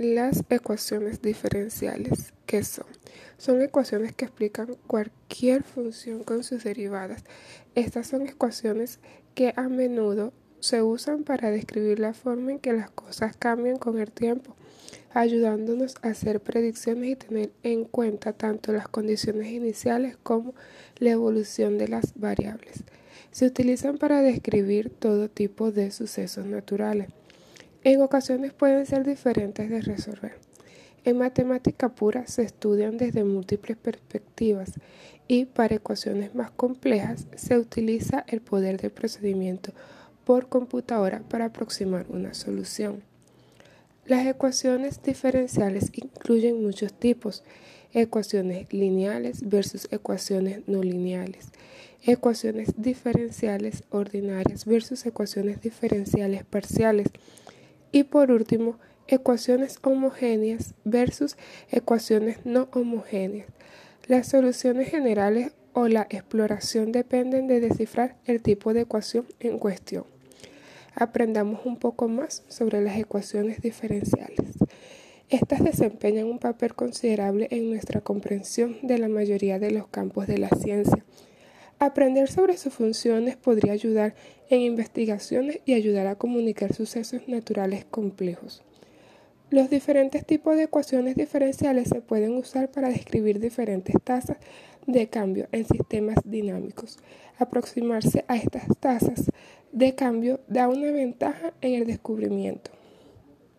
Las ecuaciones diferenciales, ¿qué son? Son ecuaciones que explican cualquier función con sus derivadas. Estas son ecuaciones que a menudo se usan para describir la forma en que las cosas cambian con el tiempo, ayudándonos a hacer predicciones y tener en cuenta tanto las condiciones iniciales como la evolución de las variables. Se utilizan para describir todo tipo de sucesos naturales en ocasiones pueden ser diferentes de resolver. En matemática pura se estudian desde múltiples perspectivas y para ecuaciones más complejas se utiliza el poder de procedimiento por computadora para aproximar una solución. Las ecuaciones diferenciales incluyen muchos tipos, ecuaciones lineales versus ecuaciones no lineales, ecuaciones diferenciales ordinarias versus ecuaciones diferenciales parciales, y por último, ecuaciones homogéneas versus ecuaciones no homogéneas. Las soluciones generales o la exploración dependen de descifrar el tipo de ecuación en cuestión. Aprendamos un poco más sobre las ecuaciones diferenciales. Estas desempeñan un papel considerable en nuestra comprensión de la mayoría de los campos de la ciencia Aprender sobre sus funciones podría ayudar en investigaciones y ayudar a comunicar sucesos naturales complejos. Los diferentes tipos de ecuaciones diferenciales se pueden usar para describir diferentes tasas de cambio en sistemas dinámicos. Aproximarse a estas tasas de cambio da una ventaja en el descubrimiento.